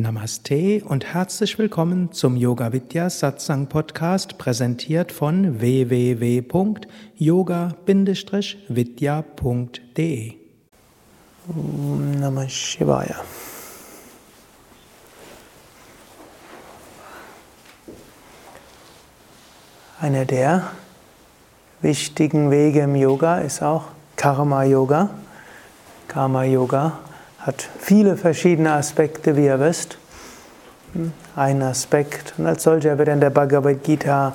Namaste und herzlich willkommen zum Yoga Vidya Satsang Podcast, präsentiert von www.yoga-vidya.de. Namah Shivaya. Einer der wichtigen Wege im Yoga ist auch Karma Yoga. Karma Yoga hat viele verschiedene Aspekte, wie ihr wisst. Ein Aspekt, und als solcher wird in der Bhagavad Gita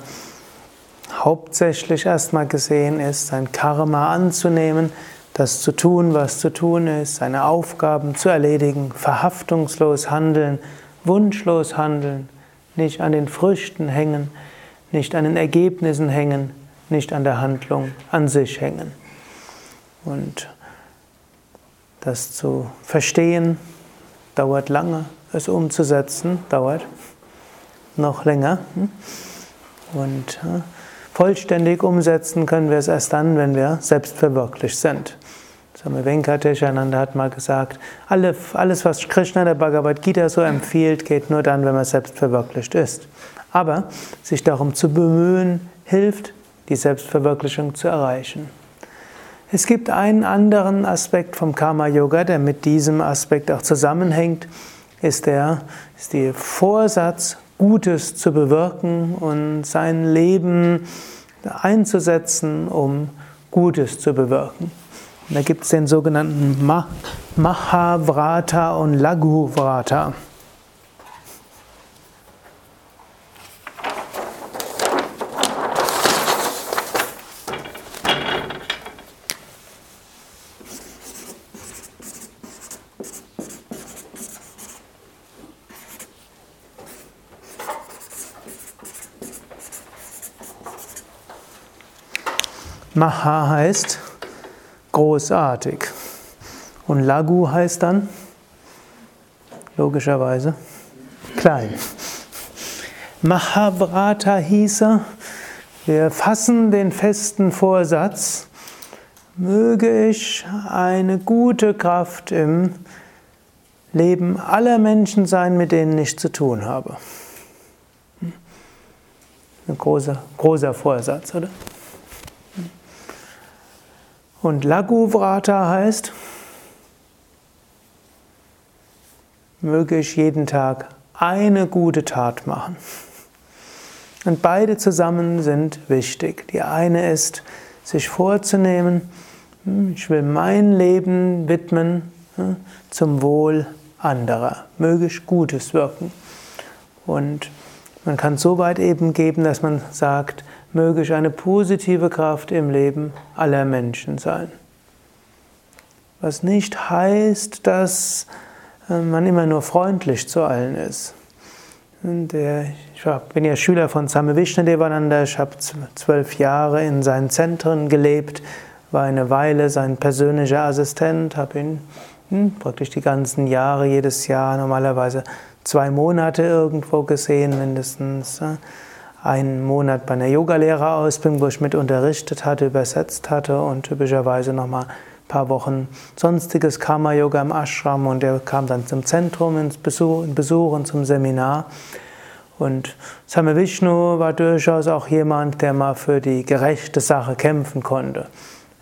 hauptsächlich erstmal gesehen, ist sein Karma anzunehmen, das zu tun, was zu tun ist, seine Aufgaben zu erledigen, verhaftungslos handeln, wunschlos handeln, nicht an den Früchten hängen, nicht an den Ergebnissen hängen, nicht an der Handlung an sich hängen. Und das zu verstehen dauert lange, es umzusetzen dauert noch länger. Und vollständig umsetzen können wir es erst dann, wenn wir selbstverwirklicht sind. Swami Venkateshananda hat mal gesagt, alles, was Krishna der Bhagavad Gita so empfiehlt, geht nur dann, wenn man selbstverwirklicht ist. Aber sich darum zu bemühen, hilft, die Selbstverwirklichung zu erreichen. Es gibt einen anderen Aspekt vom Karma Yoga, der mit diesem Aspekt auch zusammenhängt, ist der ist der Vorsatz, Gutes zu bewirken und sein Leben einzusetzen, um Gutes zu bewirken. Und da gibt es den sogenannten Mahavrata und Laghuvrata. Maha heißt großartig. Und Lagu heißt dann logischerweise klein. Mahavrata hieße, wir fassen den festen Vorsatz, möge ich eine gute Kraft im Leben aller Menschen sein, mit denen ich zu tun habe. Ein großer, großer Vorsatz, oder? Und Laguvrata heißt, möge ich jeden Tag eine gute Tat machen. Und beide zusammen sind wichtig. Die eine ist, sich vorzunehmen, hm, ich will mein Leben widmen hm, zum Wohl anderer. Möge ich Gutes wirken. Und man kann so weit eben geben, dass man sagt, möge ich eine positive Kraft im Leben aller Menschen sein. Was nicht heißt, dass äh, man immer nur freundlich zu allen ist. Der, ich bin ja Schüler von Same Vishnadevananda, ich habe zwölf Jahre in seinen Zentren gelebt, war eine Weile sein persönlicher Assistent, habe ihn hm, praktisch die ganzen Jahre, jedes Jahr normalerweise zwei Monate irgendwo gesehen, mindestens einen Monat bei einer Yogalehrerausbildung, wo ich mit unterrichtet hatte, übersetzt hatte und typischerweise nochmal ein paar Wochen sonstiges Karma-Yoga im Ashram und er kam dann zum Zentrum ins Besuch, in Besuch und zum Seminar. Und Same Vishnu war durchaus auch jemand, der mal für die gerechte Sache kämpfen konnte.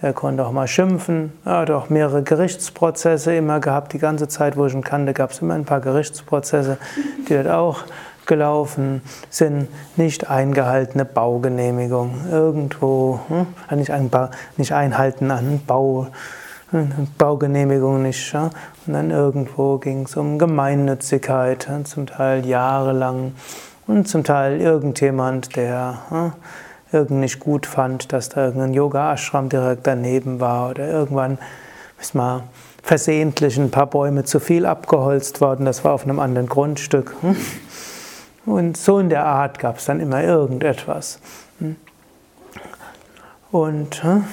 Er konnte auch mal schimpfen. Er hat auch mehrere Gerichtsprozesse immer gehabt. Die ganze Zeit, wo ich ihn kannte, gab es immer ein paar Gerichtsprozesse. Die hat auch gelaufen sind, nicht eingehaltene Baugenehmigung, irgendwo, hm, nicht, ein nicht einhalten an Bau, hm, Baugenehmigung nicht. Ja? Und dann irgendwo ging es um Gemeinnützigkeit, zum Teil jahrelang und zum Teil irgendjemand, der hm, irgend nicht gut fand, dass da irgendein Yoga-Ashram direkt daneben war oder irgendwann ist mal versehentlich ein paar Bäume zu viel abgeholzt worden, das war auf einem anderen Grundstück. Hm? Und so in der Art gab es dann immer irgendetwas. Und hm,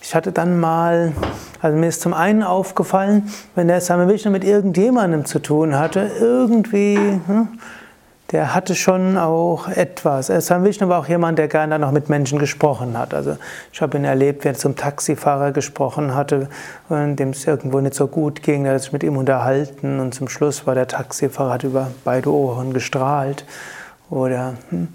ich hatte dann mal, also mir ist zum einen aufgefallen, wenn der Same Vishnu mit irgendjemandem zu tun hatte, irgendwie hm, der hatte schon auch etwas. Swami Vishnu war auch jemand, der gerne noch mit Menschen gesprochen hat. Also ich habe ihn erlebt, wie er zum Taxifahrer gesprochen hatte, dem es irgendwo nicht so gut ging. Er hat sich mit ihm unterhalten und zum Schluss war der Taxifahrer hat über beide Ohren gestrahlt. Oder, hm.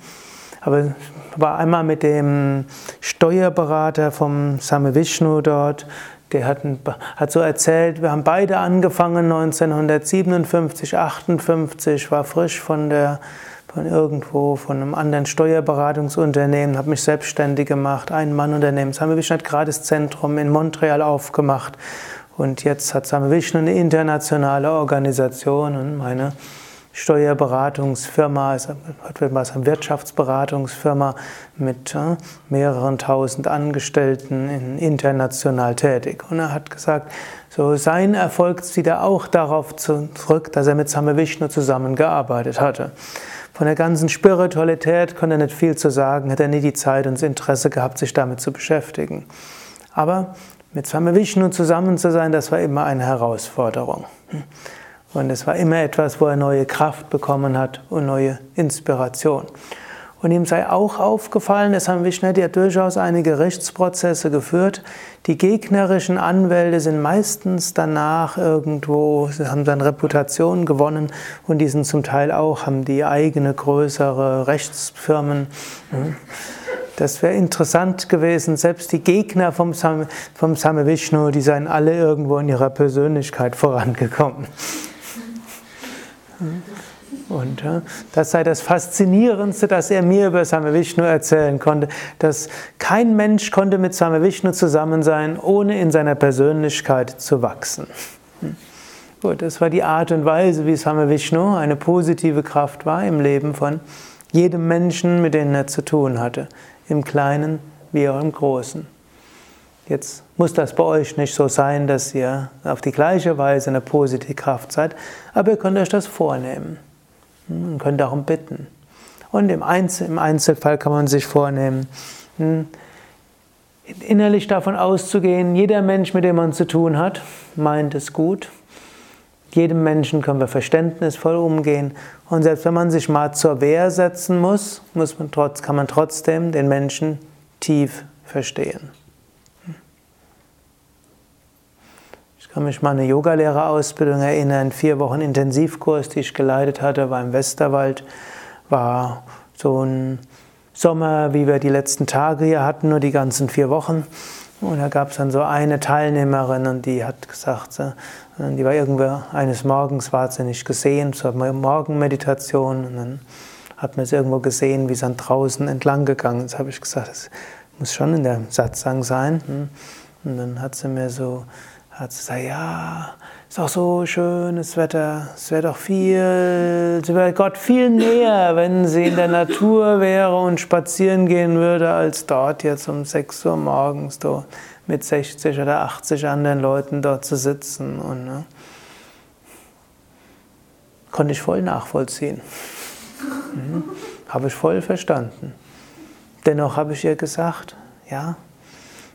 aber war einmal mit dem Steuerberater vom Same Vishnu dort der hat, hat, so erzählt, wir haben beide angefangen 1957, 58, war frisch von der von irgendwo, von einem anderen Steuerberatungsunternehmen, habe mich selbstständig gemacht, ein Mannunternehmen. Same Vishnu hat gerade das Zentrum in Montreal aufgemacht und jetzt hat Same Vishnu eine internationale Organisation und meine Steuerberatungsfirma, eine Wirtschaftsberatungsfirma mit äh, mehreren tausend Angestellten international tätig. Und er hat gesagt, so sein Erfolg zieht er auch darauf zurück, dass er mit Same Vishnu zusammengearbeitet hatte. Von der ganzen Spiritualität konnte er nicht viel zu sagen, hätte er nie die Zeit und das Interesse gehabt, sich damit zu beschäftigen. Aber mit Same Vishnu zusammen zu sein, das war immer eine Herausforderung. Und es war immer etwas, wo er neue Kraft bekommen hat und neue Inspiration. Und ihm sei auch aufgefallen, es haben Vishnu ja durchaus einige Rechtsprozesse geführt. Die gegnerischen Anwälte sind meistens danach irgendwo, sie haben dann Reputation gewonnen und die sind zum Teil auch, haben die eigene größere Rechtsfirmen. Das wäre interessant gewesen, selbst die Gegner vom Same, vom Same Vishnu, die seien alle irgendwo in ihrer Persönlichkeit vorangekommen. Und das sei das Faszinierendste, das er mir über Same Vishnu erzählen konnte, dass kein Mensch konnte mit Same Vishnu zusammen sein, ohne in seiner Persönlichkeit zu wachsen. Gut, das war die Art und Weise, wie Same Vishnu eine positive Kraft war im Leben von jedem Menschen, mit dem er zu tun hatte, im Kleinen wie auch im Großen. Jetzt muss das bei euch nicht so sein, dass ihr auf die gleiche Weise eine positive Kraft seid, aber ihr könnt euch das vornehmen und könnt darum bitten. Und im, Einzelfall kann man sich vornehmen, hm, innerlich davon auszugehen, jeder Mensch, mit dem man zu tun hat, meint es gut. Jedem Menschen können wir verständnisvoll umgehen. Und selbst wenn man sich mal zur Wehr setzen muss, muss man trotz, kann man trotzdem den Menschen tief verstehen. Kann mich an eine Yogalehrerausbildung erinnern, vier Wochen Intensivkurs, die ich geleitet hatte, war im Westerwald, war so ein Sommer, wie wir die letzten Tage hier hatten, nur die ganzen vier Wochen. Und da gab es dann so eine Teilnehmerin und die hat gesagt, die war irgendwo eines Morgens, war sie nicht gesehen, zur Morgenmeditation und dann hat man es irgendwo gesehen, wie es dann draußen entlang gegangen ist. habe ich gesagt, das muss schon in der Satzang sein. Hm. Und dann hat sie mir so hat sie gesagt, ja, ist auch so schönes Wetter, es wäre doch viel, sie wäre Gott viel näher, wenn sie in der Natur wäre und spazieren gehen würde, als dort jetzt um 6 Uhr morgens so mit 60 oder 80 anderen Leuten dort zu sitzen. Und, ne, konnte ich voll nachvollziehen. Mhm. Habe ich voll verstanden. Dennoch habe ich ihr gesagt, ja,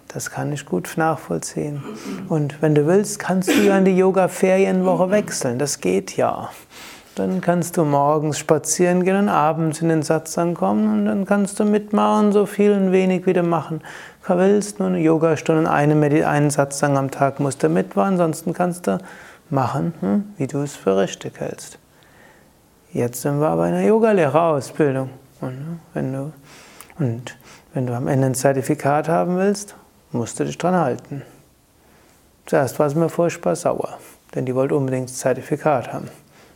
das kann ich gut nachvollziehen. Und wenn du willst, kannst du ja in die Yoga-Ferienwoche wechseln. Das geht ja. Dann kannst du morgens spazieren gehen und abends in den Satz ankommen und dann kannst du mitmachen, so viel und wenig wie du machen willst. Nur eine Yogastunde, eine, einen Satzang am Tag musst du mitmachen, ansonsten kannst du machen, hm, wie du es für richtig hältst. Jetzt sind wir aber in einer Yogalehrerausbildung. Und ne, du, und wenn du am Ende ein Zertifikat haben willst, musste dich dran halten. Zuerst war sie mir furchtbar sauer, denn die wollte unbedingt das Zertifikat haben.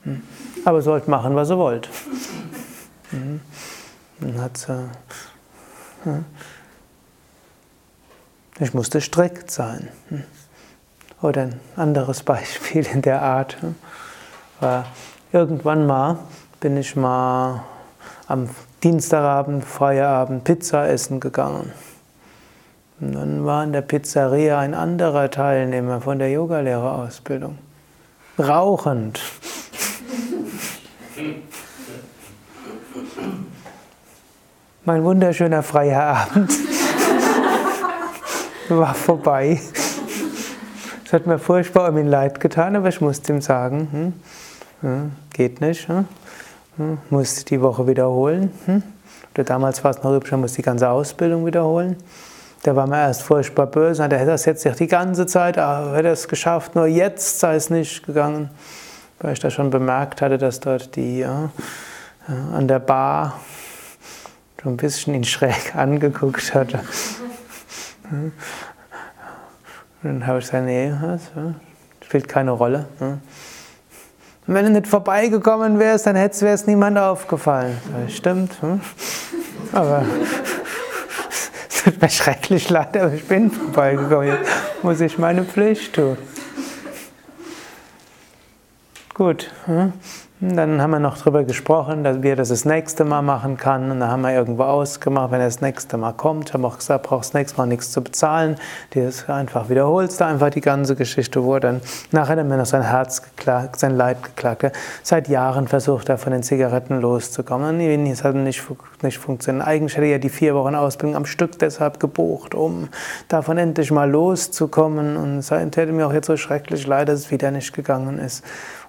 Hm. Aber sie wollte machen, was sie wollte. Hm. Dann hat sie. Hm. Ich musste strikt sein. Oder ein anderes Beispiel in der Art war, irgendwann mal bin ich mal am Dienstagabend, Feierabend Pizza essen gegangen. Und dann war in der Pizzeria ein anderer Teilnehmer von der Yogalehrerausbildung. Rauchend. Mein wunderschöner freier Abend war vorbei. Es hat mir furchtbar um ihn leid getan, aber ich musste ihm sagen, hm, geht nicht. Hm? Hm, muss die Woche wiederholen. Hm? Damals war es noch man muss die ganze Ausbildung wiederholen. Da war mir erst furchtbar böse, der hätte das jetzt die ganze Zeit, aber hätte es geschafft, nur jetzt sei es nicht gegangen. Weil ich da schon bemerkt hatte, dass dort die ja, äh, an der Bar schon ein bisschen ihn schräg angeguckt hatte. Und dann habe ich gesagt, nee, das spielt keine Rolle. Und wenn du nicht vorbeigekommen wärst, dann wäre es niemand aufgefallen. Stimmt. Hm? Aber es tut mir schrecklich leid, aber ich bin vorbeigekommen. Jetzt muss ich meine Pflicht tun. Gut. Hm? Dann haben wir noch darüber gesprochen, dass wir das das nächste Mal machen kann. Und dann haben wir irgendwo ausgemacht, wenn er das nächste Mal kommt, haben auch gesagt, brauchst das nächste Mal nichts zu bezahlen. Du einfach wiederholst da einfach die ganze Geschichte, wo dann nachher dann mir noch sein Herz geklagt, sein Leid geklagt hat. Seit Jahren versucht er von den Zigaretten loszukommen. Und es hat nicht, nicht funktioniert. Eigentlich hätte er die vier Wochen Ausbildung am Stück deshalb gebucht, um davon endlich mal loszukommen. Und es hätte mir auch jetzt so schrecklich leid, dass es wieder nicht gegangen ist.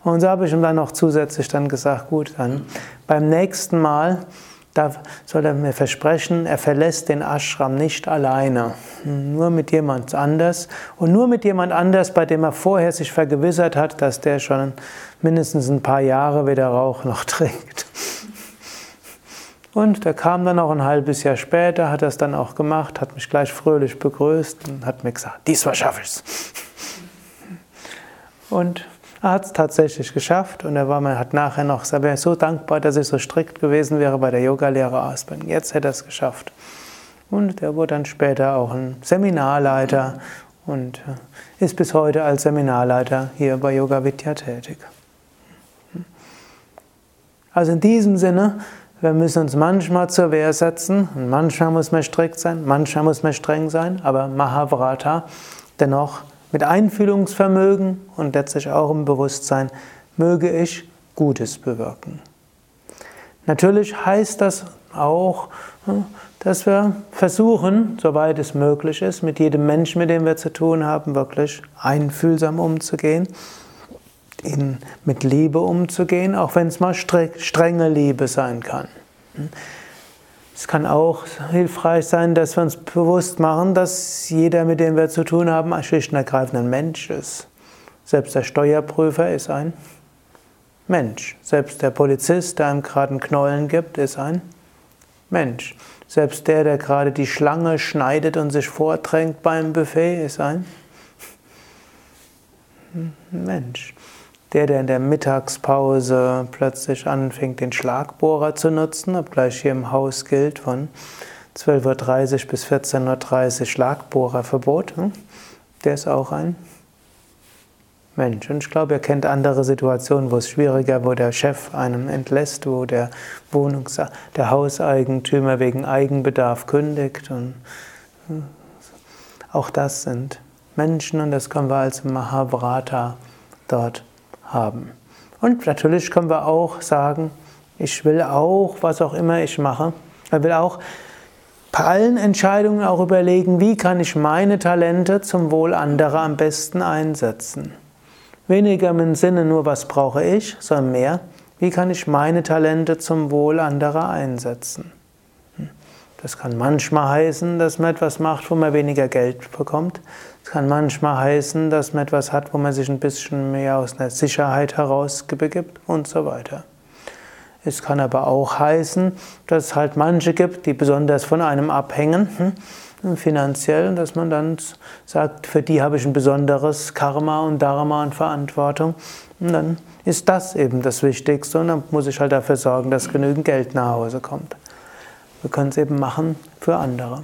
Und so habe ich ihm dann noch zusätzlich dann gesagt, gut, dann beim nächsten Mal da soll er mir versprechen, er verlässt den Ashram nicht alleine, nur mit jemand anders und nur mit jemand anders, bei dem er vorher sich vergewissert hat, dass der schon mindestens ein paar Jahre weder Rauch noch trinkt. Und der kam dann auch ein halbes Jahr später, hat das dann auch gemacht, hat mich gleich fröhlich begrüßt und hat mir gesagt, diesmal schaffe ich's. Und er hat es tatsächlich geschafft und er war, man hat nachher noch gesagt, er wäre so dankbar, dass ich so strikt gewesen wäre bei der Yoga-Lehre-Ausbildung. Jetzt hätte er es geschafft. Und er wurde dann später auch ein Seminarleiter und äh, ist bis heute als Seminarleiter hier bei Yoga Vidya tätig. Also in diesem Sinne, wir müssen uns manchmal zur Wehr setzen und manchmal muss man strikt sein, manchmal muss man streng sein, aber Mahavrata dennoch mit Einfühlungsvermögen und letztlich auch im Bewusstsein, möge ich Gutes bewirken. Natürlich heißt das auch, hm, dass wir versuchen, soweit es möglich ist, mit jedem Menschen, mit dem wir zu tun haben, wirklich einfühlsam umzugehen, mit Liebe umzugehen, auch wenn es mal strenge Liebe sein kann. Es kann auch hilfreich sein, dass wir uns bewusst machen, dass jeder, mit dem wir zu tun haben, ein schlicht und ergreifend Mensch ist. Selbst der Steuerprüfer ist ein Mensch. Selbst der Polizist, der einem gerade einen Knollen gibt, ist ein Mensch. Selbst der, der gerade die Schlange schneidet und sich vordrängt beim Buffet, ist ein Mensch. Der, der in der Mittagspause plötzlich anfängt, den Schlagbohrer zu nutzen, obgleich hier im Haus gilt von 12.30 Uhr bis 14.30 Uhr Schlagbohrerverbot, hm? der ist auch ein Mensch. Und ich glaube, er kennt andere Situationen, wo es schwieriger, wo der Chef einem entlässt, wo der Wohnungs der Hauseigentümer wegen Eigenbedarf kündigt. Und hm, auch das sind Menschen und das können wir als Mahabharata dort haben. Und natürlich können wir auch sagen, ich will auch, was auch immer ich mache, ich will auch bei allen Entscheidungen auch überlegen, wie kann ich meine Talente zum Wohl anderer am besten einsetzen. Weniger im Sinne nur, was brauche ich, sondern mehr, wie kann ich meine Talente zum Wohl anderer einsetzen. Das kann manchmal heißen, dass man etwas macht, wo man weniger Geld bekommt. Es kann manchmal heißen, dass man etwas hat, wo man sich ein bisschen mehr aus einer Sicherheit heraus begibt und so weiter. Es kann aber auch heißen, dass es halt manche gibt, die besonders von einem abhängen, hm, finanziell, dass man dann sagt, für die habe ich ein besonderes Karma und Dharma und Verantwortung. Und dann ist das eben das Wichtigste und dann muss ich halt dafür sorgen, dass genügend Geld nach Hause kommt. Wir können es eben machen für andere.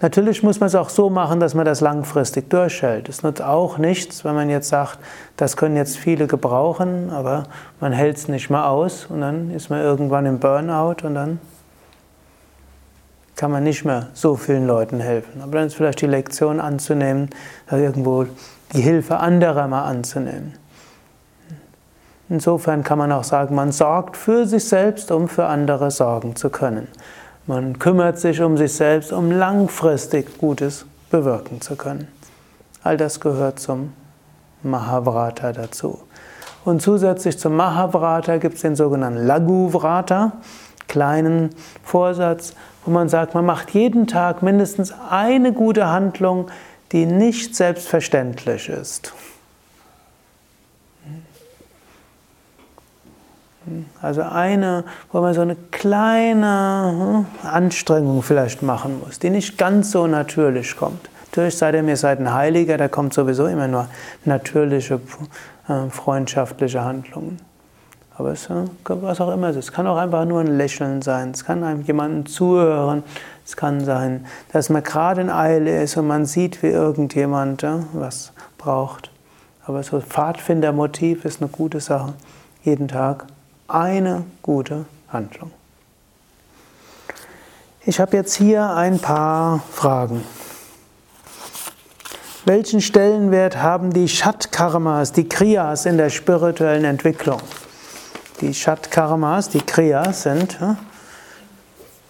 Natürlich muss man es auch so machen, dass man das langfristig durchhält. Es nutzt auch nichts, wenn man jetzt sagt, das können jetzt viele gebrauchen, aber man hält es nicht mehr aus und dann ist man irgendwann im Burnout und dann kann man nicht mehr so vielen Leuten helfen. Aber dann ist vielleicht die Lektion anzunehmen, irgendwo die Hilfe anderer mal anzunehmen. Insofern kann man auch sagen, man sorgt für sich selbst, um für andere sorgen zu können. Man kümmert sich um sich selbst, um langfristig Gutes bewirken zu können. All das gehört zum Mahavrata dazu. Und zusätzlich zum Mahavrata gibt es den sogenannten Laghuvrata, kleinen Vorsatz, wo man sagt, man macht jeden Tag mindestens eine gute Handlung, die nicht selbstverständlich ist. Also eine, wo man so eine kleine hm, Anstrengung vielleicht machen muss, die nicht ganz so natürlich kommt. Natürlich seid ihr mir seid ein Heiliger, da kommt sowieso immer nur natürliche, äh, freundschaftliche Handlungen. Aber es, äh, was auch immer es ist, es kann auch einfach nur ein Lächeln sein, es kann einem jemandem zuhören, es kann sein, dass man gerade in Eile ist und man sieht, wie irgendjemand was braucht. Aber so Pfadfindermotiv ist eine gute Sache. Jeden Tag eine gute Handlung. Ich habe jetzt hier ein paar Fragen. Welchen Stellenwert haben die Shat-Karmas, die Kriyas in der spirituellen Entwicklung? Die Shat-Karmas, die Kriyas sind ja,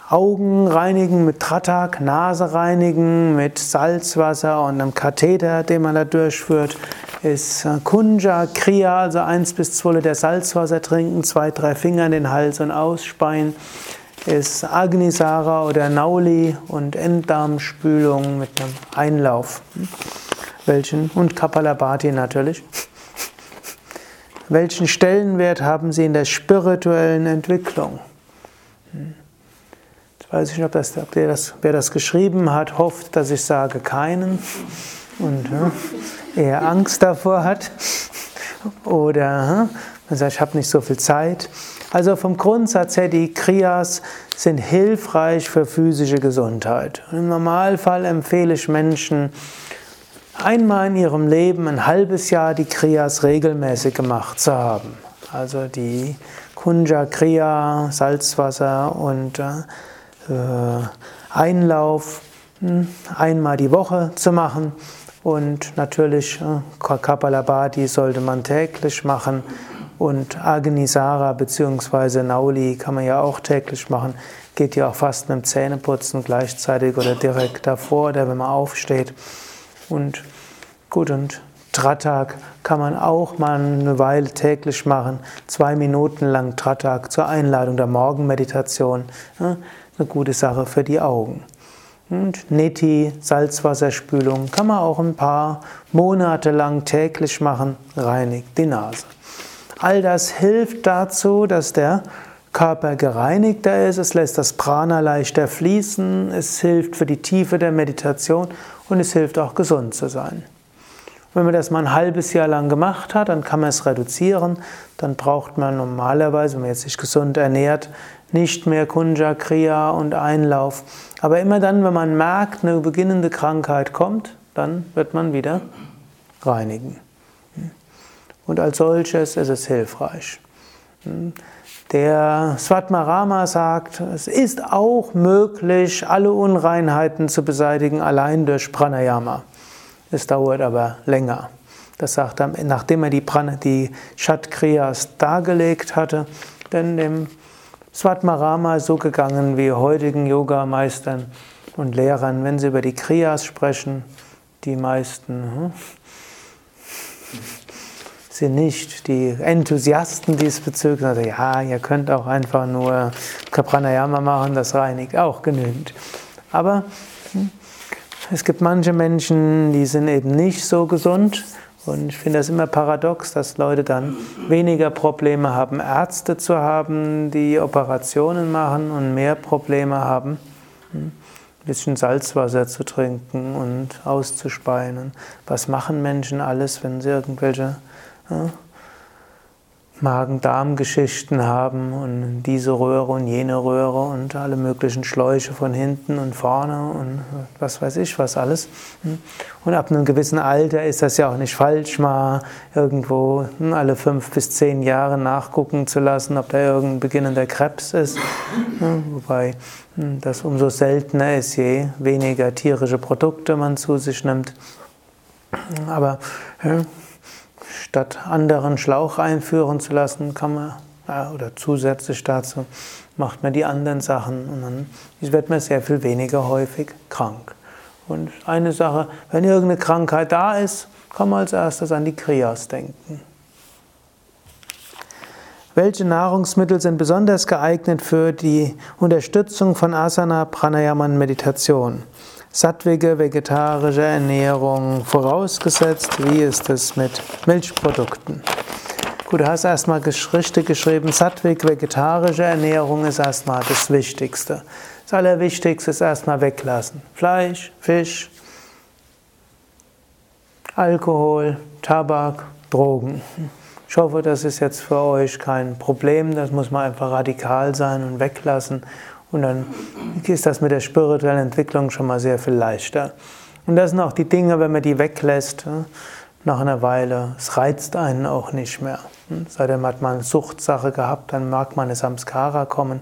Augen reinigen mit Tratak, Nase reinigen mit Salzwasser und einem Katheter, den man da durchführt, ist äh, Kunja, Kriya, also 1 bis 2 Liter Salzwasser trinken, zwei, drei Finger in den Hals und ausspeien, ist Agnisara oder Nauli und Enddarmspülung mit einem Einlauf. Welchen? Und Kapalabhati natürlich. Welchen Stellenwert haben sie in der spirituellen Entwicklung? Jetzt weiß ich nicht, ob, das, ob das, wer das geschrieben hat, hofft, dass ich sage keinen und ja, eher Angst davor hat. Oder man sagt, ich habe nicht so viel Zeit. Also vom Grundsatz her, die Kriyas sind hilfreich für physische Gesundheit. Im Normalfall empfehle ich Menschen, einmal in ihrem Leben ein halbes Jahr die Kriyas regelmäßig gemacht zu haben. Also die Kunja Kriya, Salzwasser und äh, Einlauf hm, einmal die Woche zu machen. Und natürlich äh, Kapalabhati sollte man täglich machen. Und Agnisara bzw. Nauli kann man ja auch täglich machen. Geht ja auch fast mit dem Zähneputzen gleichzeitig oder direkt davor oder wenn man aufsteht. Und gut, und Tratak kann man auch mal eine Weile täglich machen. Zwei Minuten lang Tratak zur Einladung der Morgenmeditation. Eine gute Sache für die Augen. Und Neti, Salzwasserspülung, kann man auch ein paar Monate lang täglich machen, reinigt die Nase. All das hilft dazu, dass der Körper gereinigter ist, es lässt das Prana leichter fließen, es hilft für die Tiefe der Meditation und es hilft auch gesund zu sein. Wenn man das mal ein halbes Jahr lang gemacht hat, dann kann man es reduzieren. Dann braucht man normalerweise, wenn man jetzt sich gesund ernährt, nicht mehr Kunja Kriya und Einlauf. Aber immer dann, wenn man merkt, eine beginnende Krankheit kommt, dann wird man wieder reinigen. Und als solches ist es hilfreich. Der Svatmarama sagt, es ist auch möglich, alle Unreinheiten zu beseitigen, allein durch Pranayama. Es dauert aber länger. Das sagt er, nachdem er die, Prana, die Shatkriyas dargelegt hatte, denn dem Svatmarama ist so gegangen wie heutigen Yogameistern und Lehrern, wenn sie über die Kriyas sprechen, die meisten hm, sind nicht die Enthusiasten diesbezüglich. Also ja, ihr könnt auch einfach nur Kapranayama machen, das reinigt auch genügend. Aber hm, es gibt manche Menschen, die sind eben nicht so gesund. Und ich finde das immer paradox, dass Leute dann weniger Probleme haben, Ärzte zu haben, die Operationen machen und mehr Probleme haben, hm, ein bisschen Salzwasser zu trinken und auszuspeien. Was machen Menschen alles, wenn sie irgendwelche ja, Magen-Darm-Geschichten haben und diese Röhre und jene Röhre und alle möglichen Schläuche von hinten und vorne und was weiß ich was alles. Und ab einem gewissen Alter ist das ja auch nicht falsch, mal irgendwo alle fünf bis zehn Jahre nachgucken zu lassen, ob da irgendein beginnender Krebs ist. Wobei das umso seltener ist, je weniger tierische Produkte man zu sich nimmt. Aber statt anderen Schlauch einführen zu lassen, kann man, ja, oder zusätzlich dazu, macht man die anderen Sachen und dann wird man sehr viel weniger häufig krank. Und eine Sache, wenn irgendeine Krankheit da ist, kann man als erstes an die Kriyas denken. Welche Nahrungsmittel sind besonders geeignet für die Unterstützung von Asana, Pranayama und Meditation? Sattwige vegetarische Ernährung vorausgesetzt. Wie ist es mit Milchprodukten? Gut, du hast erstmal richtig geschrieben, Sattwig vegetarische Ernährung ist erstmal das Wichtigste. Das Allerwichtigste ist erstmal weglassen. Fleisch, Fisch, Alkohol, Tabak, Drogen. Ich hoffe, das ist jetzt für euch kein Problem. Das muss man einfach radikal sein und weglassen. Und dann ist das mit der spirituellen Entwicklung schon mal sehr viel leichter. Und das sind auch die Dinge, wenn man die weglässt, nach einer Weile, es reizt einen auch nicht mehr. Seitdem hat man eine Suchtsache gehabt, dann mag man eine Samskara kommen.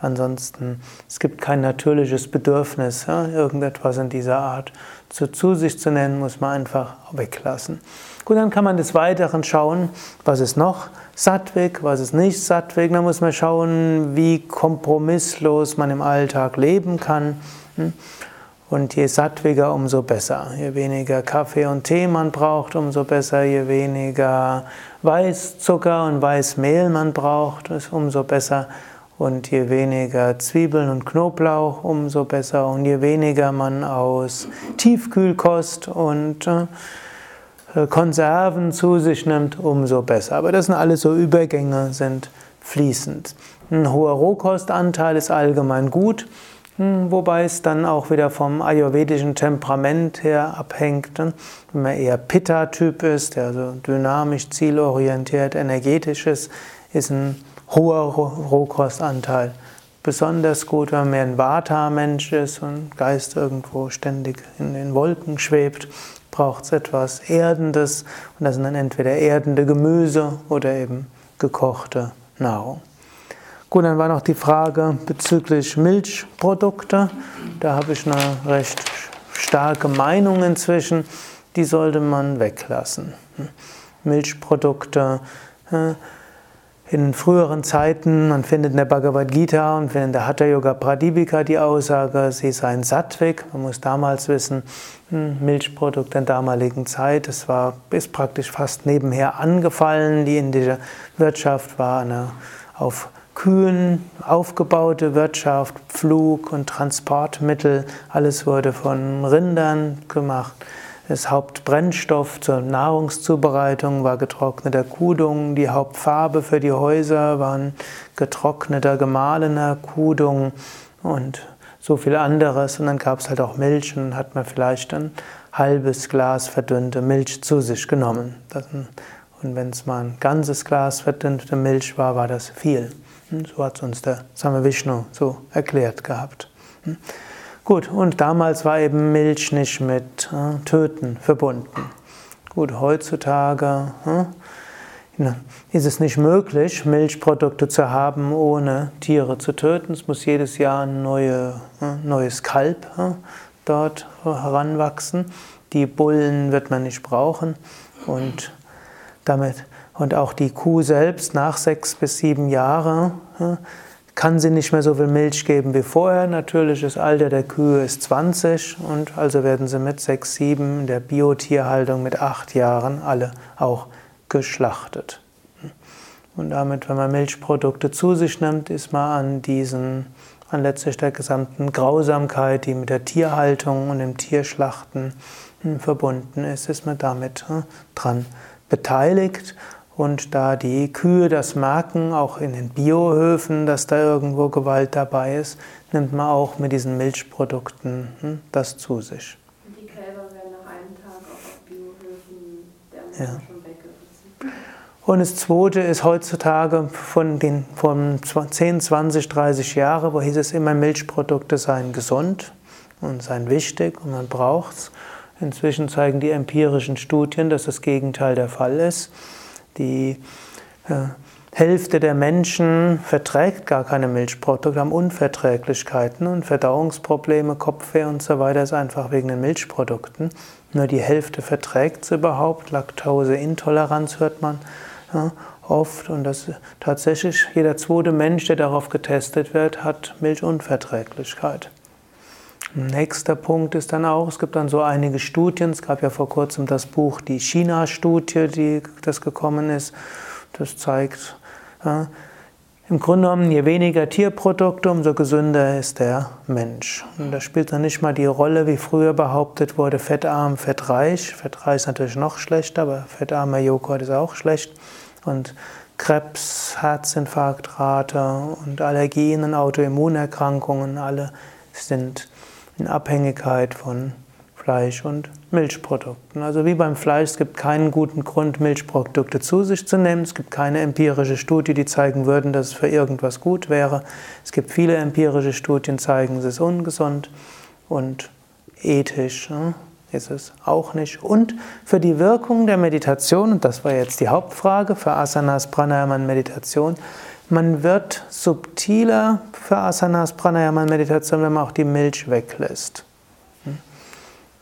Ansonsten, es gibt kein natürliches Bedürfnis, irgendetwas in dieser Art zu, zu sich zu nennen, muss man einfach weglassen. Gut, dann kann man des Weiteren schauen, was ist noch Sattwig, was ist nicht Sattwig. Dann muss man schauen, wie kompromisslos man im Alltag leben kann. Hm? Und je sattwiger, umso besser. Je weniger Kaffee und Tee man braucht, umso besser. Je weniger Weißzucker und Weißmehl man braucht, umso besser. Und je weniger Zwiebeln und Knoblauch, umso besser. Und je weniger man aus Tiefkühlkost und äh, Konserven zu sich nimmt, umso besser. Aber das sind alles so Übergänge, sind fließend. Ein hoher Rohkostanteil ist allgemein gut, hm, wobei es dann auch wieder vom ayurvedischen Temperament her abhängt. Ne? Wenn man eher Pitta-Typ ist, der so dynamisch, zielorientiert, energetisch ist, ist ein hoher Rohkostanteil. Besonders gut, wenn man ein Vata-Mensch ist und Geist irgendwo ständig in den Wolken schwebt, braucht es etwas Erdendes und das sind dann entweder erdende Gemüse oder eben gekochte Nahrung. Gut, dann war noch die Frage bezüglich Milchprodukte. Da habe ich eine recht starke Meinung inzwischen. Die sollte man weglassen. Milchprodukte äh, in früheren Zeiten, man findet in der Bhagavad Gita und in der Hatha Yoga Pradipika die Aussage, sie seien Sattvik. Man muss damals wissen, hm, Milchprodukte in der damaligen Zeit, das war, ist praktisch fast nebenher angefallen. Die indische Wirtschaft war eine auf Kühen aufgebaute Wirtschaft, Pflug und Transportmittel, alles wurde von Rindern gemacht. Das Hauptbrennstoff zur Nahrungszubereitung war getrockneter Kudung. Die Hauptfarbe für die Häuser waren getrockneter, gemahlener Kudung und so viel anderes. Und dann gab es halt auch Milch und dann hat man vielleicht ein halbes Glas verdünnte Milch zu sich genommen. Und wenn es mal ein ganzes Glas verdünnte Milch war, war das viel. So hat es uns der Same Vishnu so erklärt gehabt. Gut, und damals war eben Milch nicht mit äh, Töten verbunden. Gut, heutzutage äh, ist es nicht möglich, Milchprodukte zu haben, ohne Tiere zu töten. Es muss jedes Jahr ein neue, äh, neues Kalb äh, dort heranwachsen. Die Bullen wird man nicht brauchen und damit und auch die Kuh selbst nach sechs bis sieben Jahren kann sie nicht mehr so viel Milch geben wie vorher. Natürlich, das Alter der Kühe ist 20 und also werden sie mit 6, 7 in der Biotierhaltung mit 8 Jahren alle auch geschlachtet. Und damit, wenn man Milchprodukte zu sich nimmt, ist man an diesen, an letztlich der gesamten Grausamkeit, die mit der Tierhaltung und dem Tierschlachten hm, verbunden ist, ist man damit hm, dran beteiligt. Und da die Kühe das merken, auch in den Biohöfen, dass da irgendwo Gewalt dabei ist, nimmt man auch mit diesen Milchprodukten hm, das zu sich. Und die Kälber werden nach einem Tag auch auf Biohöfen der ja. schon weggerissen. Und das zweite ist heutzutage von den von 10, 20, 30 Jahren, wo hieß es immer, Milchprodukte seien gesund und seien wichtig und man braucht es. Inzwischen zeigen die empirischen Studien, dass das Gegenteil der Fall ist. Die äh, Hälfte der Menschen verträgt gar keine Milchprodukte, haben Unverträglichkeiten und Verdauungsprobleme, Kopfweh und so weiter ist einfach wegen den Milchprodukten. Nur die Hälfte verträgt es überhaupt. Laktoseintoleranz hört man ja, oft und das tatsächlich jeder zweite Mensch, der darauf getestet wird, hat Milchunverträglichkeit. Nächster Punkt ist dann auch, es gibt dann so einige Studien, es gab ja vor kurzem das Buch Die China-Studie, die das gekommen ist. Das zeigt, Im Grunde genommen, je weniger Tierprodukte, umso gesünder ist der Mensch. Und da spielt dann nicht mal die Rolle, wie früher behauptet wurde, fettarm, fettreich. Fettreich ist natürlich noch schlechter, aber fettarmer Joghurt ist auch schlecht. Und Krebs, Herzinfarktrate und Allergien und Autoimmunerkrankungen, alle sind in Abhängigkeit von Fleisch und Milchprodukten. Also wie beim Fleisch, es gibt keinen guten Grund, Milchprodukte zu sich zu nehmen. Es gibt keine empirische Studie, die zeigen würden, dass es für irgendwas gut wäre. Es gibt viele empirische Studien, die zeigen, es ist ungesund und ethisch ne, ist es auch nicht. Und für die Wirkung der Meditation, und das war jetzt die Hauptfrage für Asanas, Pranayama und Meditation, man wird subtiler für Asanas, Pranayama Meditation, wenn man auch die Milch weglässt.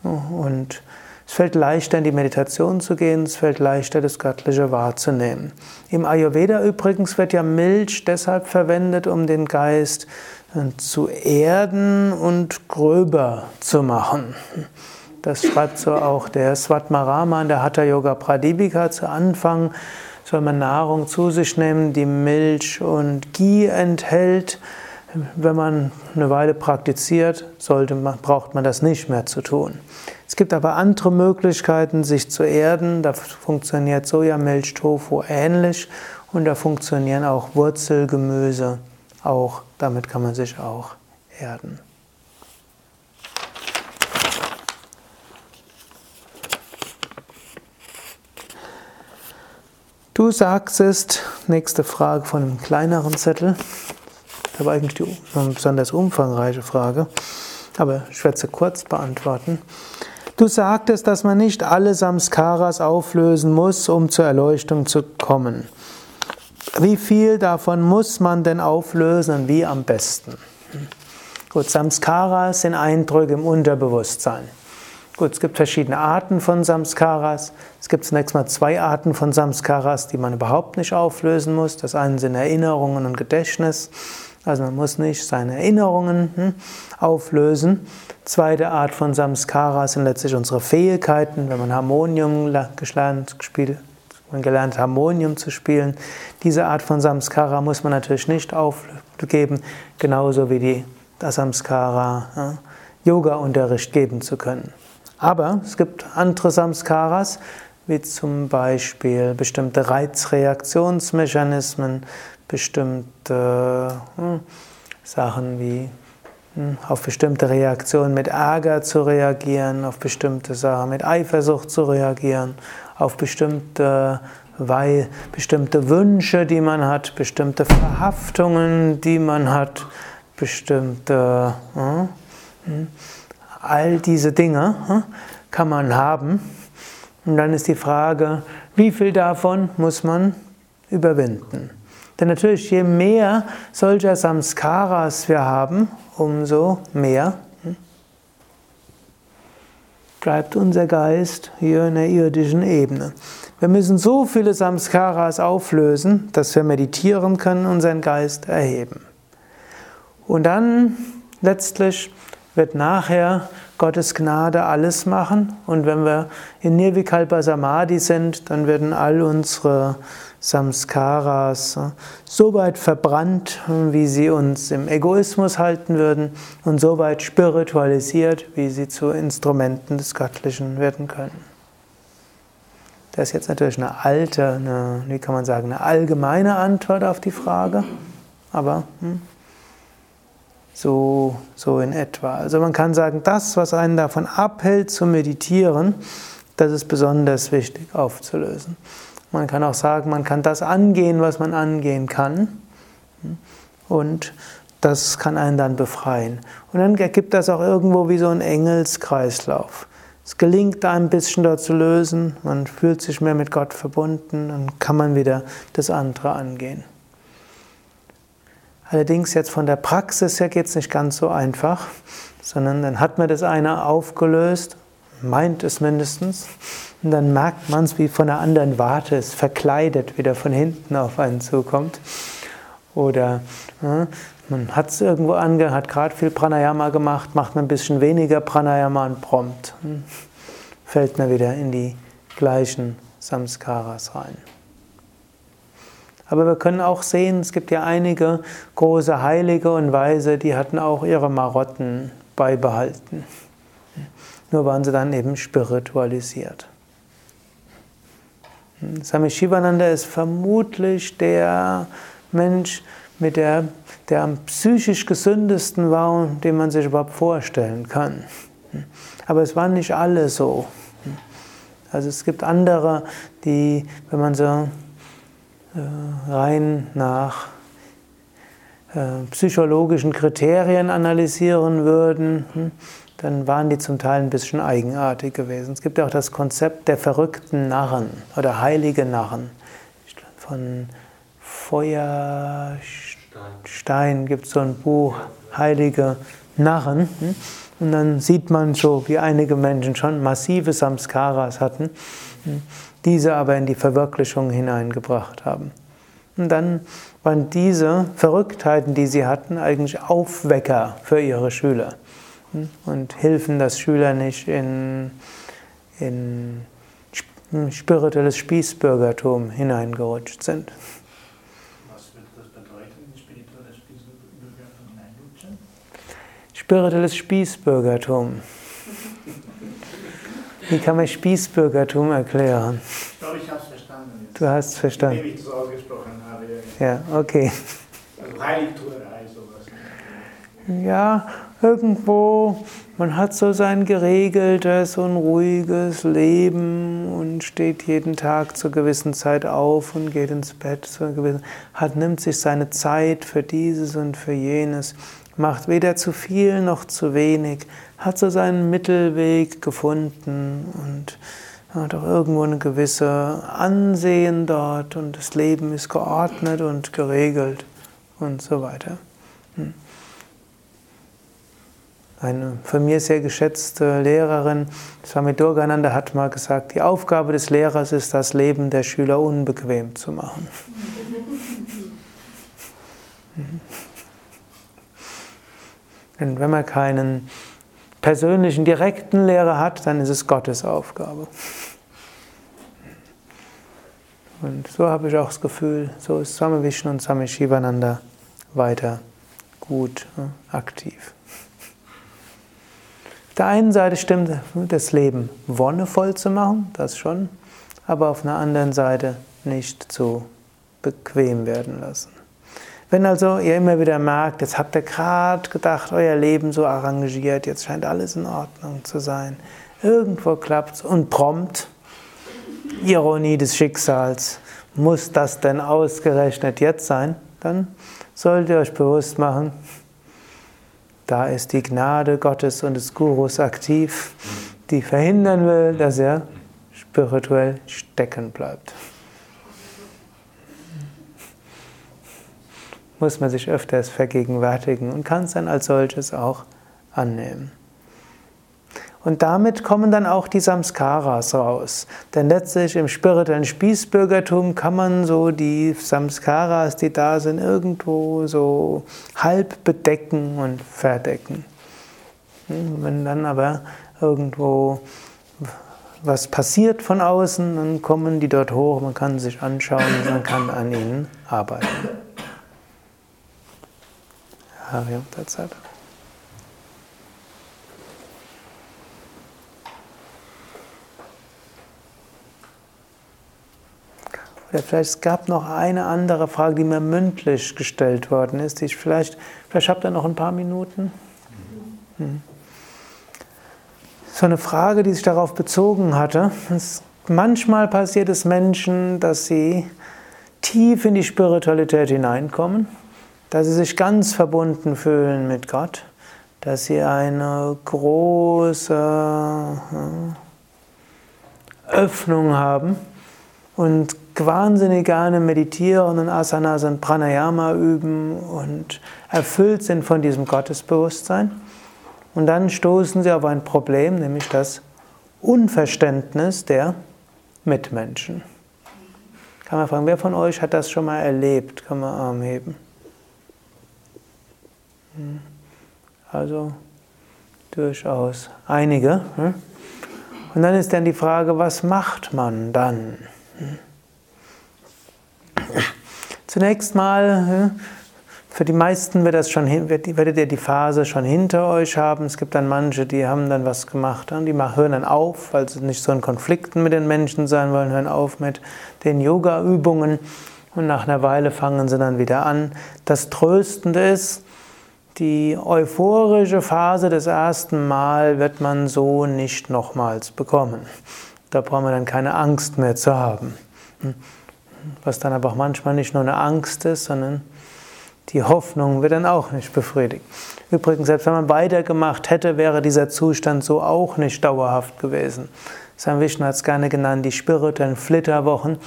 Und es fällt leichter, in die Meditation zu gehen, es fällt leichter, das Göttliche wahrzunehmen. Im Ayurveda übrigens wird ja Milch deshalb verwendet, um den Geist äh, zu erden und gröber zu machen. Das schreibt so auch der Svatmarama in der Hatha Yoga Pradipika zu Anfang. Soll man Nahrung zu sich nehmen, die Milch und Ghee enthält. Wenn man eine Weile praktiziert, sollte man, braucht man das nicht mehr zu tun. Es gibt aber andere Möglichkeiten, sich zu erden. Da funktioniert Sojamilch, Tofu ähnlich und da funktionieren auch Wurzelgemüse auch. Damit kann man sich auch erden. Du sagst es, nächste Frage von einem kleineren Zettel. Das war eigentlich die, eine besonders umfangreiche Frage, aber ich werde sie kurz beantworten. Du sagtest, dass man nicht alle Samskaras auflösen muss, um zur Erleuchtung zu kommen. Wie viel davon muss man denn auflösen und wie am besten? Gut, Samskaras sind Eindrücke im Unterbewusstsein. Gut, es gibt verschiedene Arten von Samskaras. Es gibt zunächst mal zwei Arten von Samskaras, die man überhaupt nicht auflösen muss. Das eine sind Erinnerungen und Gedächtnis. Also man muss nicht seine Erinnerungen hm, auflösen. Zweite Art von Samskara sind letztlich unsere Fähigkeiten. Wenn man Harmonium gelernt, gespielt, man gelernt Harmonium zu spielen, diese Art von Samskara muss man natürlich nicht aufgeben, genauso wie die Samskara Yoga-Unterricht geben zu können. Aber es gibt andere Samskaras, wie zum Beispiel bestimmte Reizreaktionsmechanismen, bestimmte hm, Sachen wie hm, auf bestimmte Reaktionen mit Ärger zu reagieren, auf bestimmte Sachen mit Eifersucht zu reagieren, auf bestimmte, weil, bestimmte Wünsche, die man hat, bestimmte Verhaftungen, die man hat, bestimmte, hm, hm all diese Dinge hm, kann man haben. Und dann ist die Frage, wie viel davon muss man überwinden? Denn natürlich, je mehr solcher Samskaras wir haben, umso mehr hm, bleibt unser Geist hier in der irdischen Ebene. Wir müssen so viele Samskaras auflösen, dass wir meditieren können, unseren Geist erheben. Und dann letztlich wird nachher Gottes Gnade alles machen. Und wenn wir in Nirvikalpa Samadhi sind, dann werden all unsere Samskaras so weit verbrannt, wie sie uns im Egoismus halten würden, und so weit spiritualisiert, wie sie zu Instrumenten des Göttlichen werden können. Das ist jetzt natürlich eine alte, eine, wie kann man sagen, eine allgemeine Antwort auf die Frage, aber hm, so, so in etwa. Also man kann sagen, das, was einen davon abhält zu meditieren, das ist besonders wichtig aufzulösen. Man kann auch sagen, man kann das angehen, was man angehen kann. Und das kann einen dann befreien. Und dann ergibt das auch irgendwo wie so ein Engelskreislauf. Es gelingt einem ein bisschen dort zu lösen, man fühlt sich mehr mit Gott verbunden, dann kann man wieder das andere angehen. Allerdings jetzt von der Praxis her geht es nicht ganz so einfach, sondern dann hat man das eine aufgelöst, meint es mindestens, und dann merkt man es, wie von einer anderen Warte es verkleidet wieder von hinten auf einen zukommt. Oder ja, man hat es irgendwo angehört, hat gerade viel Pranayama gemacht, macht man ein bisschen weniger Pranayama und prompt hm, fällt man wieder in die gleichen Samskaras rein. Aber wir können auch sehen, es gibt ja einige große Heilige und Weise, die hatten auch ihre Marotten beibehalten. Nur waren sie dann eben spiritualisiert. Swami Shivananda ist vermutlich der Mensch, mit der, der am psychisch gesündesten war, den man sich überhaupt vorstellen kann. Aber es waren nicht alle so. Also es gibt andere, die, wenn man so rein nach äh, psychologischen Kriterien analysieren würden, hm, dann waren die zum Teil ein bisschen eigenartig gewesen. Es gibt ja auch das Konzept der verrückten Narren oder heilige Narren. Von Feuerstein gibt es so ein Buch, Heilige Narren. Hm? Und dann sieht man so, wie einige Menschen schon massive Samskaras hatten, hm? Diese aber in die Verwirklichung hineingebracht haben. Und dann waren diese Verrücktheiten, die sie hatten, eigentlich Aufwecker für ihre Schüler und Hilfen, dass Schüler nicht in, in spirituelles Spießbürgertum hineingerutscht sind. Was würde das bedeuten, spirituelles Spießbürgertum hineinrutschen? Spirituelles Spießbürgertum. Wie kann man Spießbürgertum erklären? Ich glaube, ich habe es verstanden. Du hast es verstanden. Wie ich das ausgesprochen habe. Ja, okay. Also Heiligtuerei, sowas. Ja, irgendwo, man hat so sein geregeltes und ruhiges Leben und steht jeden Tag zur gewissen Zeit auf und geht ins Bett zur gewissen, hat, nimmt sich seine Zeit für dieses und für jenes, macht weder zu viel noch zu wenig, hat so seinen Mittelweg gefunden und hat auch irgendwo eine gewisse Ansehen dort und das Leben ist geordnet und geregelt und so weiter. Hm. Eine von mir sehr geschätzte Lehrerin, Swami Durgananda, hat mal gesagt, die Aufgabe des Lehrers ist, das Leben der Schüler unbequem zu machen. Denn wenn man keinen persönlichen, direkten Lehrer hat, dann ist es Gottes Aufgabe. Und so habe ich auch das Gefühl, so ist Swami Vishnu und Swami Shivananda weiter gut aktiv der einen Seite stimmt, das Leben wonnevoll zu machen, das schon, aber auf einer anderen Seite nicht zu bequem werden lassen. Wenn also ihr immer wieder merkt, jetzt habt ihr gerade gedacht, euer Leben so arrangiert, jetzt scheint alles in Ordnung zu sein, irgendwo klappt es und prompt, Ironie des Schicksals, muss das denn ausgerechnet jetzt sein? Dann solltet ihr euch bewusst machen, da ist die Gnade Gottes und des Gurus aktiv, die verhindern will, dass er spirituell stecken bleibt. Muss man sich öfters vergegenwärtigen und kann es dann als solches auch annehmen. Und damit kommen dann auch die Samskaras raus. Denn letztlich im spirituellen Spießbürgertum kann man so die Samskaras, die da sind, irgendwo so halb bedecken und verdecken. Hm, wenn dann aber irgendwo was passiert von außen, dann kommen die dort hoch, man kann sich anschauen, man kann an ihnen arbeiten. Wir haben Zeit. Oder vielleicht es gab noch eine andere Frage, die mir mündlich gestellt worden ist. Die ich vielleicht, vielleicht habt ihr noch ein paar Minuten. Hm. So eine Frage, die sich darauf bezogen hatte. Es, manchmal passiert es Menschen, dass sie tief in die Spiritualität hineinkommen, dass sie sich ganz verbunden fühlen mit Gott, dass sie eine große hm, Öffnung haben und wahnsinnig gerne meditieren und Asanas und Pranayama üben und erfüllt sind von diesem Gottesbewusstsein. Und dann stoßen sie auf ein Problem, nämlich das Unverständnis der Mitmenschen. Kann man fragen, wer von euch hat das schon mal erlebt? Kann man Arm heben. Hm. Also durchaus einige. Hm. Und dann ist dann die Frage, was macht man dann? Hm. Zunächst mal, für die meisten wird das schon, werdet ihr die Phase schon hinter euch haben. Es gibt dann manche, die haben dann was gemacht und die hören dann auf, weil sie nicht so in Konflikten mit den Menschen sein wollen, hören auf mit den Yoga-Übungen und nach einer Weile fangen sie dann wieder an. Das Tröstende ist, die euphorische Phase des ersten Mal wird man so nicht nochmals bekommen. Da braucht man dann keine Angst mehr zu haben. Was dann aber auch manchmal nicht nur eine Angst ist, sondern die Hoffnung wird dann auch nicht befriedigt. Übrigens, selbst wenn man weitergemacht hätte, wäre dieser Zustand so auch nicht dauerhaft gewesen. Sam Vishnu hat es gerne genannt, die spirituellen Flitterwochen,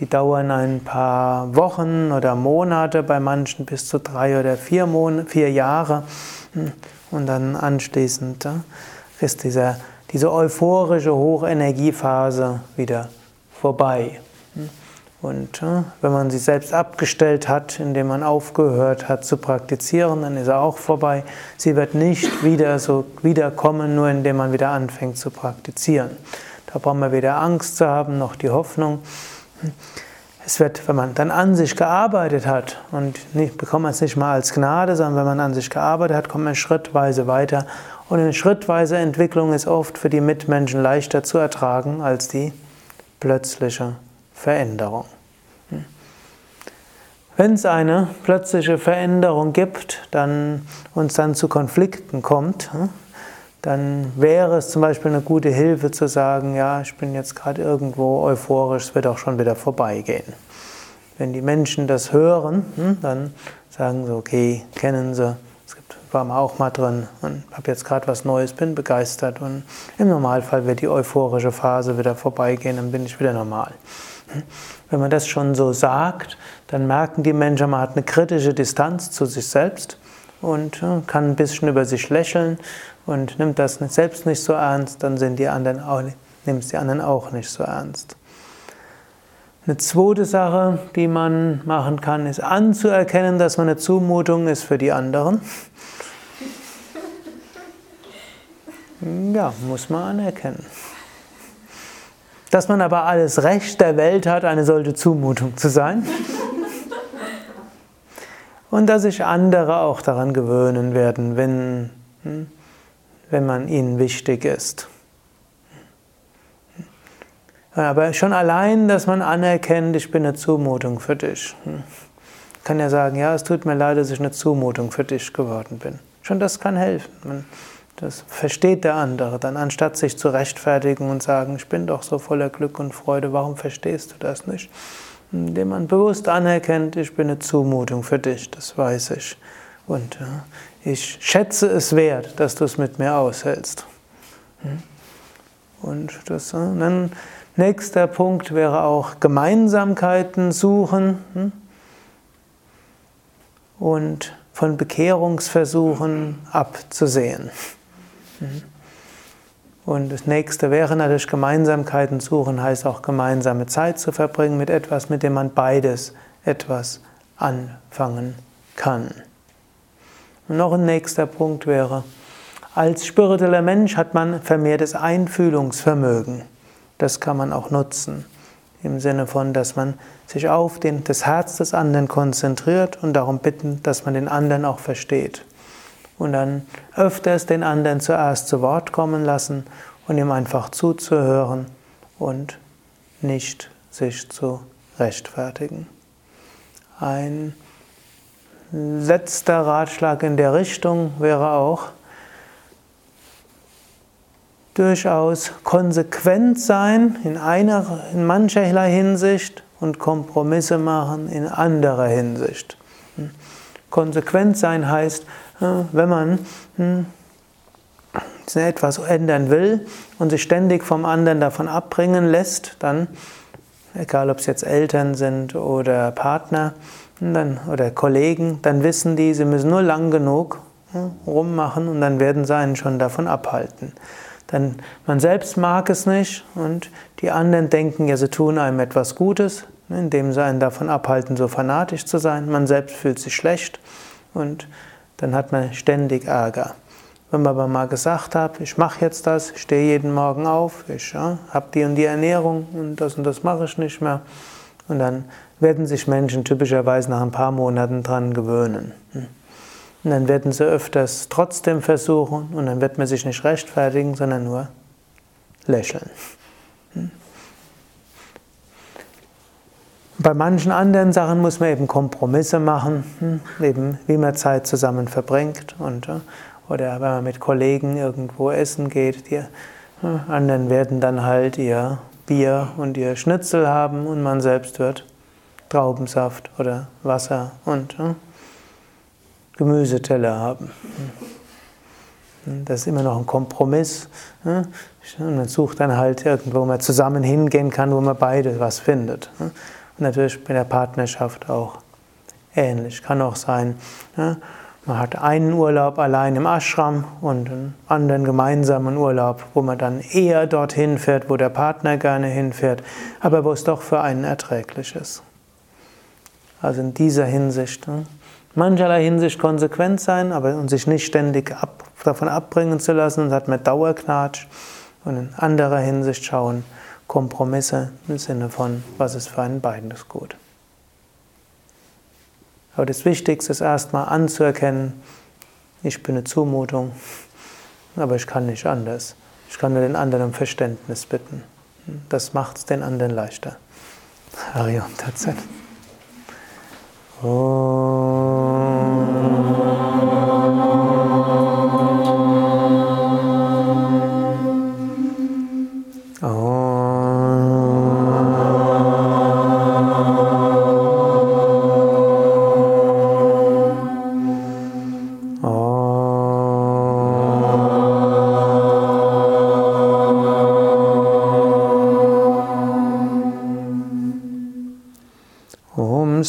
die dauern ein paar Wochen oder Monate, bei manchen bis zu drei oder vier, Mon vier Jahre. Und dann anschließend ist dieser, diese euphorische Hochenergiephase wieder vorbei. Und wenn man sie selbst abgestellt hat, indem man aufgehört hat zu praktizieren, dann ist er auch vorbei. Sie wird nicht wieder so wiederkommen, nur indem man wieder anfängt zu praktizieren. Da braucht man weder Angst zu haben, noch die Hoffnung. Es wird, wenn man dann an sich gearbeitet hat und nicht, bekommt man es nicht mal als Gnade, sondern wenn man an sich gearbeitet hat, kommt man schrittweise weiter. Und eine schrittweise Entwicklung ist oft für die Mitmenschen leichter zu ertragen als die plötzliche Veränderung. Hm. Wenn es eine plötzliche Veränderung gibt, dann uns dann zu Konflikten kommt, hm, dann wäre es zum Beispiel eine gute Hilfe zu sagen, ja, ich bin jetzt gerade irgendwo euphorisch, es wird auch schon wieder vorbeigehen. Wenn die Menschen das hören, hm, dann sagen sie, okay, kennen sie, es gibt, war mal auch mal drin und habe jetzt gerade was Neues, bin begeistert und im Normalfall wird die euphorische Phase wieder vorbeigehen, dann bin ich wieder normal. Wenn man das schon so sagt, dann merken die Menschen, man hat eine kritische Distanz zu sich selbst und äh, kann ein bisschen über sich lächeln und nimmt das selbst nicht so ernst, dann sind die anderen auch, nimmt es die anderen auch nicht so ernst. Eine zweite Sache, die man machen kann, ist anzuerkennen, dass man eine Zumutung ist für die anderen. Ja, muss man anerkennen. Dass man aber alles Recht der Welt hat, eine solche Zumutung zu sein. Und dass sich andere auch daran gewöhnen werden, wenn, hm, wenn man ihnen wichtig ist. Aber schon allein, dass man anerkennt, ich bin eine Zumutung für dich. Kann ja sagen, ja, es tut mir leid, dass ich eine Zumutung für dich geworden bin. Schon das kann helfen. Man das versteht der andere dann, anstatt sich zu rechtfertigen und sagen, ich bin doch so voller Glück und Freude, warum verstehst du das nicht? Indem man bewusst anerkennt, ich bin eine Zumutung für dich, das weiß ich. Und äh, ich schätze es wert, dass du es mit mir aushältst. Hm? Und das, äh, dann nächster Punkt wäre auch Gemeinsamkeiten suchen hm? und von Bekehrungsversuchen abzusehen. Mhm. Und das nächste wäre natürlich Gemeinsamkeiten suchen, heißt auch gemeinsame Zeit zu verbringen mit etwas, mit dem man beides etwas anfangen kann. Noch ein nächster Punkt wäre, als spiritueller Mensch hat man vermehrtes Einfühlungsvermögen. Das kann man auch nutzen. Im Sinne von, dass man sich auf den, das Herz des anderen konzentriert und darum bitten, dass man den anderen auch versteht und dann öfters den anderen zuerst zu Wort kommen lassen und ihm einfach zuzuhören und nicht sich zu rechtfertigen. Ein letzter Ratschlag in der Richtung wäre auch, durchaus konsequent sein in, einer, in mancherlei Hinsicht und Kompromisse machen in anderer Hinsicht. Hm. Konsequent sein heißt, wenn man hm, etwas ändern will und sich ständig vom anderen davon abbringen lässt, dann, egal ob es jetzt Eltern sind oder Partner dann, oder Kollegen, dann wissen die, sie müssen nur lang genug hm, rummachen und dann werden sie einen schon davon abhalten. Dann man selbst mag es nicht und die anderen denken, ja, sie tun einem etwas Gutes, indem sie einen davon abhalten, so fanatisch zu sein. Man selbst fühlt sich schlecht und dann hat man ständig Ärger. Wenn man aber mal gesagt hat, ich mache jetzt das, ich stehe jeden Morgen auf, ich ja, habe die und die Ernährung und das und das mache ich nicht mehr. Und dann werden sich Menschen typischerweise nach ein paar Monaten dran gewöhnen. Und dann werden sie öfters trotzdem versuchen und dann wird man sich nicht rechtfertigen, sondern nur lächeln. Bei manchen anderen Sachen muss man eben Kompromisse machen, eben wie man Zeit zusammen verbringt und oder wenn man mit Kollegen irgendwo essen geht, die anderen werden dann halt ihr Bier und ihr Schnitzel haben und man selbst wird Traubensaft oder Wasser und Gemüseteller haben. Das ist immer noch ein Kompromiss. Und man sucht dann halt irgendwo, wo man zusammen hingehen kann, wo man beide was findet. Und natürlich bei der Partnerschaft auch ähnlich. Kann auch sein, man hat einen Urlaub allein im Ashram und einen anderen gemeinsamen Urlaub, wo man dann eher dorthin fährt, wo der Partner gerne hinfährt, aber wo es doch für einen erträglich ist. Also in dieser Hinsicht mancherlei Hinsicht konsequent sein, aber und sich nicht ständig ab, davon abbringen zu lassen, und hat man Dauerknatsch und in anderer Hinsicht schauen, Kompromisse im Sinne von, was ist für einen beides gut. Aber das Wichtigste ist erstmal anzuerkennen, ich bin eine Zumutung, aber ich kann nicht anders. Ich kann nur den anderen um Verständnis bitten. Das macht es den anderen leichter. Hariom Tatsat. ओ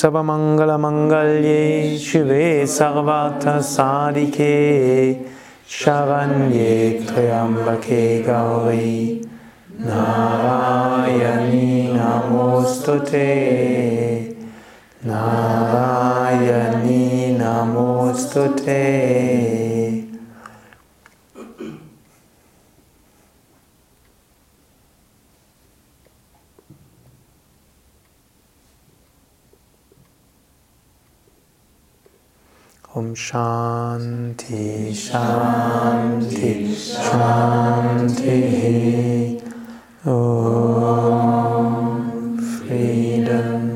सर्वमङ्गलमङ्गल्ये शिवे सर्वार्थसाधिके शरण्ये त्र्यम्बके गौरी। नारायणी नमोऽस्तु ते। नारायणी नमोऽस्तु ते। शान्ति शान्ति शान्तिः ॐ फ्रीडम्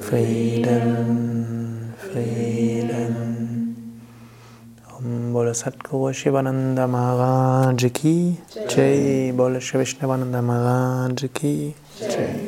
फ्रीडम् फ्रीडम् ॐ बोल सत्को शिवानन्द महाराज की जय बोल श्री विष्णवानन्द महाराज की जय